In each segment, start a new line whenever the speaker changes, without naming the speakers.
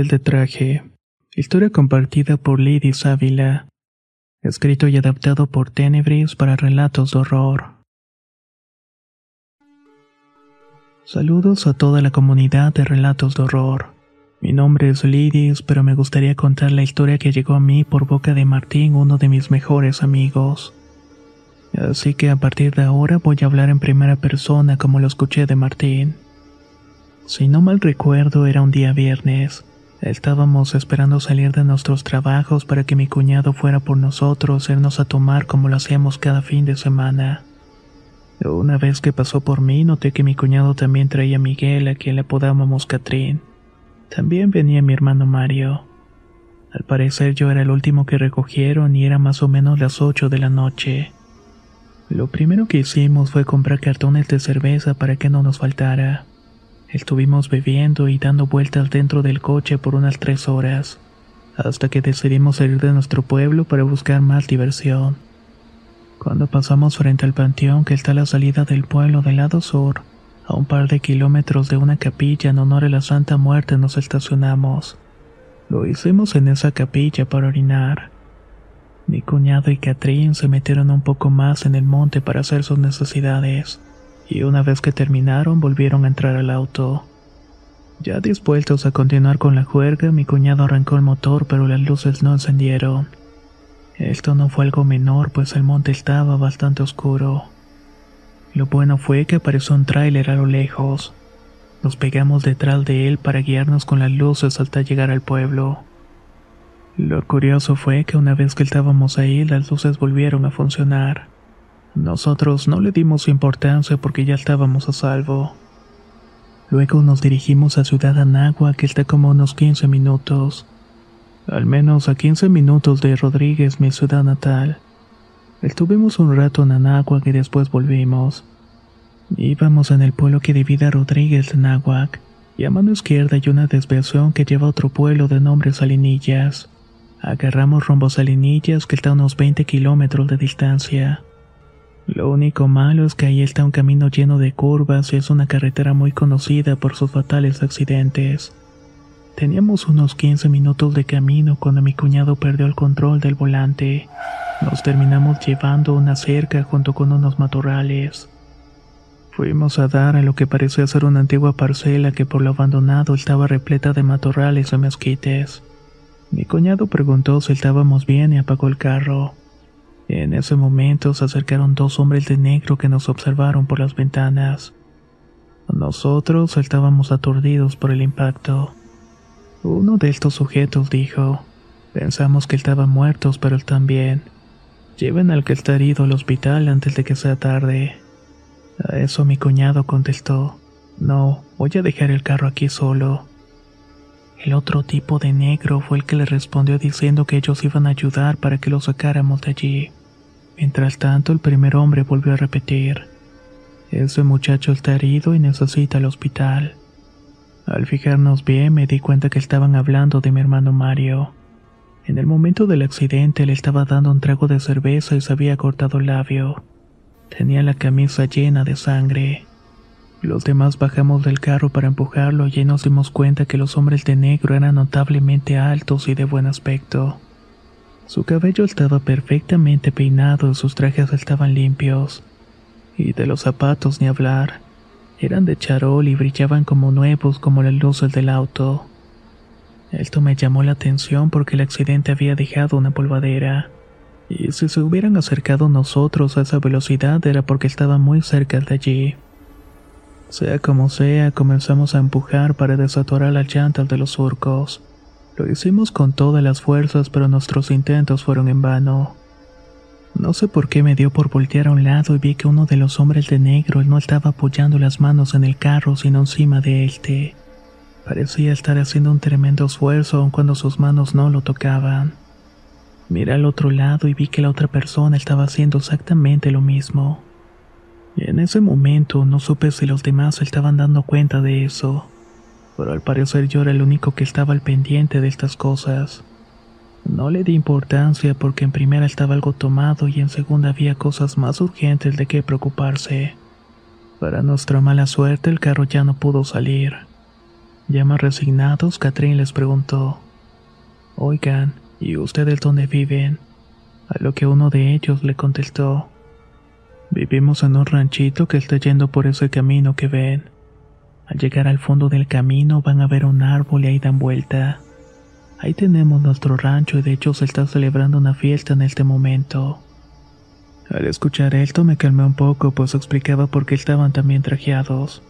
Hombres de traje. Historia compartida por Lady Ávila. Escrito y adaptado por Tenebris para relatos de horror. Saludos a toda la comunidad de relatos de horror. Mi nombre es Lidis, pero me gustaría contar la historia que llegó a mí por boca de Martín, uno de mis mejores amigos. Así que a partir de ahora voy a hablar en primera persona como lo escuché de Martín. Si no mal recuerdo, era un día viernes. Estábamos esperando salir de nuestros trabajos para que mi cuñado fuera por nosotros, irnos a tomar como lo hacíamos cada fin de semana. Una vez que pasó por mí, noté que mi cuñado también traía a Miguel, a quien le apodábamos Catrín. También venía mi hermano Mario. Al parecer yo era el último que recogieron y era más o menos las ocho de la noche. Lo primero que hicimos fue comprar cartones de cerveza para que no nos faltara. Estuvimos bebiendo y dando vueltas dentro del coche por unas tres horas, hasta que decidimos salir de nuestro pueblo para buscar más diversión. Cuando pasamos frente al panteón que está a la salida del pueblo del lado sur, a un par de kilómetros de una capilla en honor a la Santa Muerte nos estacionamos. Lo hicimos en esa capilla para orinar. Mi cuñado y Catrín se metieron un poco más en el monte para hacer sus necesidades y una vez que terminaron volvieron a entrar al auto. Ya dispuestos a continuar con la juerga, mi cuñado arrancó el motor pero las luces no encendieron. Esto no fue algo menor pues el monte estaba bastante oscuro. Lo bueno fue que apareció un tráiler a lo lejos. Nos pegamos detrás de él para guiarnos con las luces hasta llegar al pueblo. Lo curioso fue que una vez que estábamos ahí las luces volvieron a funcionar. Nosotros no le dimos importancia porque ya estábamos a salvo. Luego nos dirigimos a Ciudad Anagua, que está como unos 15 minutos. Al menos a 15 minutos de Rodríguez, mi ciudad natal. Estuvimos un rato en Anáhuac y después volvimos. Íbamos en el pueblo que divide Rodríguez de Anáhuac, y a mano izquierda hay una desviación que lleva a otro pueblo de nombre Salinillas. Agarramos rumbo a Salinillas, que está a unos 20 kilómetros de distancia. Lo único malo es que ahí está un camino lleno de curvas y es una carretera muy conocida por sus fatales accidentes. Teníamos unos 15 minutos de camino cuando mi cuñado perdió el control del volante. Nos terminamos llevando una cerca junto con unos matorrales. Fuimos a dar a lo que parecía ser una antigua parcela que por lo abandonado estaba repleta de matorrales y mezquites. Mi cuñado preguntó si estábamos bien y apagó el carro. En ese momento se acercaron dos hombres de negro que nos observaron por las ventanas. Nosotros estábamos aturdidos por el impacto. Uno de estos sujetos dijo, pensamos que estaba muertos, pero él también. Lleven al que está herido al hospital antes de que sea tarde. A eso mi cuñado contestó, no, voy a dejar el carro aquí solo. El otro tipo de negro fue el que le respondió diciendo que ellos iban a ayudar para que lo sacáramos de allí. Mientras tanto, el primer hombre volvió a repetir, ese muchacho está herido y necesita el hospital. Al fijarnos bien, me di cuenta que estaban hablando de mi hermano Mario. En el momento del accidente le estaba dando un trago de cerveza y se había cortado el labio. Tenía la camisa llena de sangre. Los demás bajamos del carro para empujarlo y nos dimos cuenta que los hombres de negro eran notablemente altos y de buen aspecto. Su cabello estaba perfectamente peinado sus trajes estaban limpios. Y de los zapatos ni hablar. Eran de charol y brillaban como nuevos como las luces del auto. Esto me llamó la atención porque el accidente había dejado una polvadera. Y si se hubieran acercado nosotros a esa velocidad era porque estaba muy cerca de allí. Sea como sea, comenzamos a empujar para desatorar las llantas de los surcos. Lo hicimos con todas las fuerzas, pero nuestros intentos fueron en vano. No sé por qué me dio por voltear a un lado y vi que uno de los hombres de negro no estaba apoyando las manos en el carro, sino encima de este. Parecía estar haciendo un tremendo esfuerzo aun cuando sus manos no lo tocaban. Miré al otro lado y vi que la otra persona estaba haciendo exactamente lo mismo. Y en ese momento no supe si los demás estaban dando cuenta de eso, pero al parecer yo era el único que estaba al pendiente de estas cosas. No le di importancia porque en primera estaba algo tomado y en segunda había cosas más urgentes de qué preocuparse. Para nuestra mala suerte el carro ya no pudo salir. Ya más resignados, Catherine les preguntó, Oigan, ¿y ustedes dónde viven? A lo que uno de ellos le contestó, Vivimos en un ranchito que está yendo por ese camino que ven. Al llegar al fondo del camino van a ver un árbol y ahí dan vuelta. Ahí tenemos nuestro rancho y de hecho se está celebrando una fiesta en este momento. Al escuchar esto me calmé un poco pues explicaba por qué estaban también trajeados.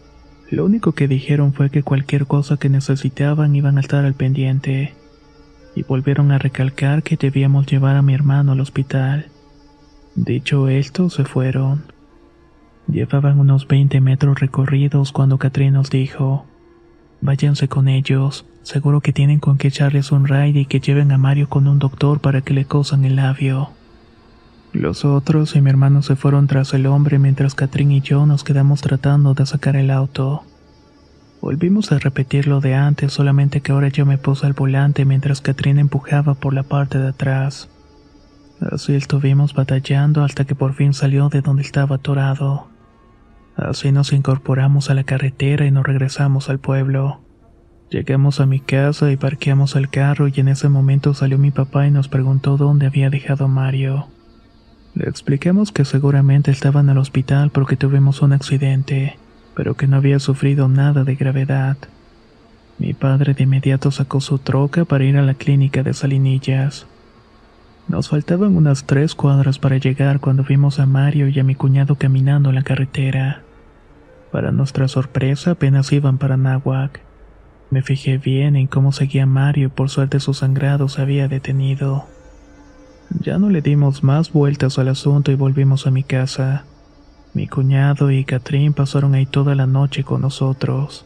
Lo único que dijeron fue que cualquier cosa que necesitaban iban a estar al pendiente. Y volvieron a recalcar que debíamos llevar a mi hermano al hospital. Dicho esto, se fueron. Llevaban unos 20 metros recorridos cuando Catrín nos dijo, váyanse con ellos, Seguro que tienen con qué echarles un raid y que lleven a Mario con un doctor para que le cosan el labio. Los otros y mi hermano se fueron tras el hombre mientras Catrín y yo nos quedamos tratando de sacar el auto. Volvimos a repetir lo de antes, solamente que ahora yo me puse al volante mientras Catrín empujaba por la parte de atrás. Así estuvimos batallando hasta que por fin salió de donde estaba atorado. Así nos incorporamos a la carretera y nos regresamos al pueblo. Llegamos a mi casa y parqueamos el carro y en ese momento salió mi papá y nos preguntó dónde había dejado a Mario. Le explicamos que seguramente estaba en el hospital porque tuvimos un accidente, pero que no había sufrido nada de gravedad. Mi padre de inmediato sacó su troca para ir a la clínica de Salinillas. Nos faltaban unas tres cuadras para llegar cuando vimos a Mario y a mi cuñado caminando en la carretera. Para nuestra sorpresa apenas iban para Nahuac. Me fijé bien en cómo seguía Mario y por suerte su sangrado se había detenido. Ya no le dimos más vueltas al asunto y volvimos a mi casa. Mi cuñado y Catrín pasaron ahí toda la noche con nosotros.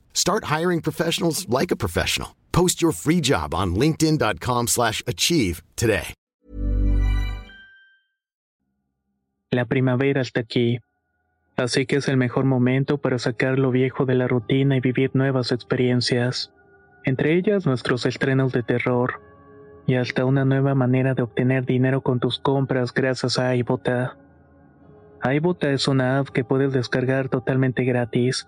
Start hiring professionals like a professional. Post your free job on linkedin.com slash achieve today.
La primavera está aquí. Así que es el mejor momento para sacar lo viejo de la rutina y vivir nuevas experiencias. Entre ellas nuestros estrenos de terror. Y hasta una nueva manera de obtener dinero con tus compras gracias a iBota. iBota es una app que puedes descargar totalmente gratis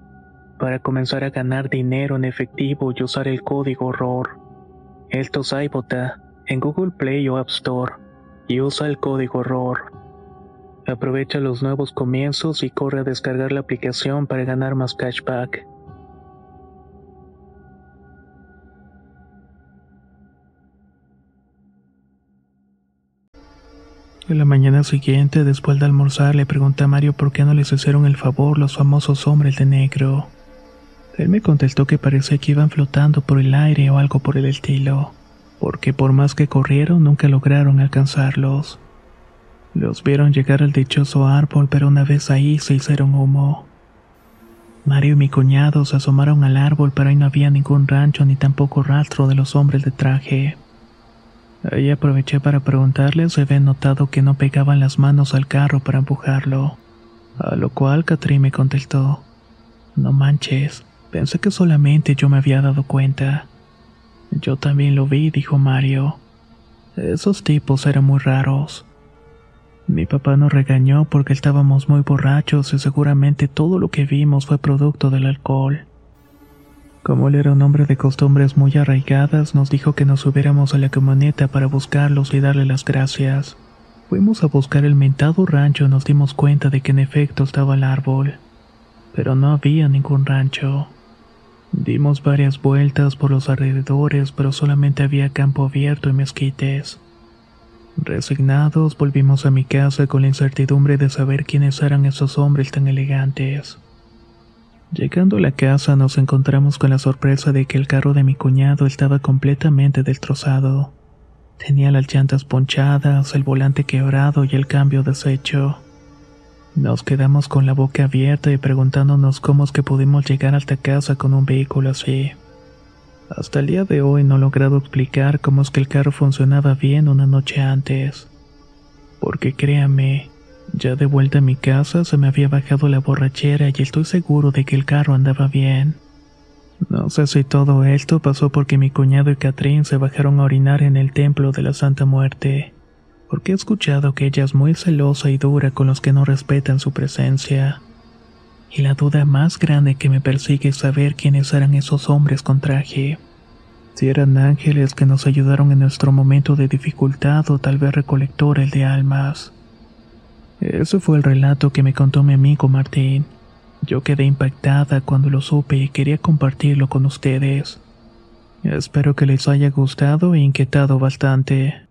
para comenzar a ganar dinero en efectivo y usar el código ROR. Esto es iBota en Google Play o App Store y usa el código ROR. Aprovecha los nuevos comienzos y corre a descargar la aplicación para ganar más cashback. En la mañana siguiente, después de almorzar, le pregunté a Mario por qué no les hicieron el favor los famosos hombres de negro. Él me contestó que parecía que iban flotando por el aire o algo por el estilo, porque por más que corrieron nunca lograron alcanzarlos. Los vieron llegar al dichoso árbol, pero una vez ahí se hicieron humo. Mario y mi cuñado se asomaron al árbol, pero ahí no había ningún rancho ni tampoco rastro de los hombres de traje. Ahí aproveché para preguntarles si habían notado que no pegaban las manos al carro para empujarlo. A lo cual Catrín me contestó: No manches, pensé que solamente yo me había dado cuenta. Yo también lo vi, dijo Mario. Esos tipos eran muy raros. Mi papá nos regañó porque estábamos muy borrachos y seguramente todo lo que vimos fue producto del alcohol. Como él era un hombre de costumbres muy arraigadas, nos dijo que nos subiéramos a la camioneta para buscarlos y darle las gracias. Fuimos a buscar el mentado rancho y nos dimos cuenta de que en efecto estaba el árbol, pero no había ningún rancho. Dimos varias vueltas por los alrededores, pero solamente había campo abierto y mezquites. Resignados, volvimos a mi casa con la incertidumbre de saber quiénes eran esos hombres tan elegantes. Llegando a la casa nos encontramos con la sorpresa de que el carro de mi cuñado estaba completamente destrozado. Tenía las llantas ponchadas, el volante quebrado y el cambio deshecho. Nos quedamos con la boca abierta y preguntándonos cómo es que pudimos llegar hasta casa con un vehículo así. Hasta el día de hoy no he logrado explicar cómo es que el carro funcionaba bien una noche antes. Porque créame, ya de vuelta a mi casa se me había bajado la borrachera y estoy seguro de que el carro andaba bien. No sé si todo esto pasó porque mi cuñado y Catrín se bajaron a orinar en el templo de la Santa Muerte, porque he escuchado que ella es muy celosa y dura con los que no respetan su presencia y la duda más grande que me persigue es saber quiénes eran esos hombres con traje. Si eran ángeles que nos ayudaron en nuestro momento de dificultad o tal vez recolectores de almas. Ese fue el relato que me contó mi amigo Martín. Yo quedé impactada cuando lo supe y quería compartirlo con ustedes. Espero que les haya gustado e inquietado bastante.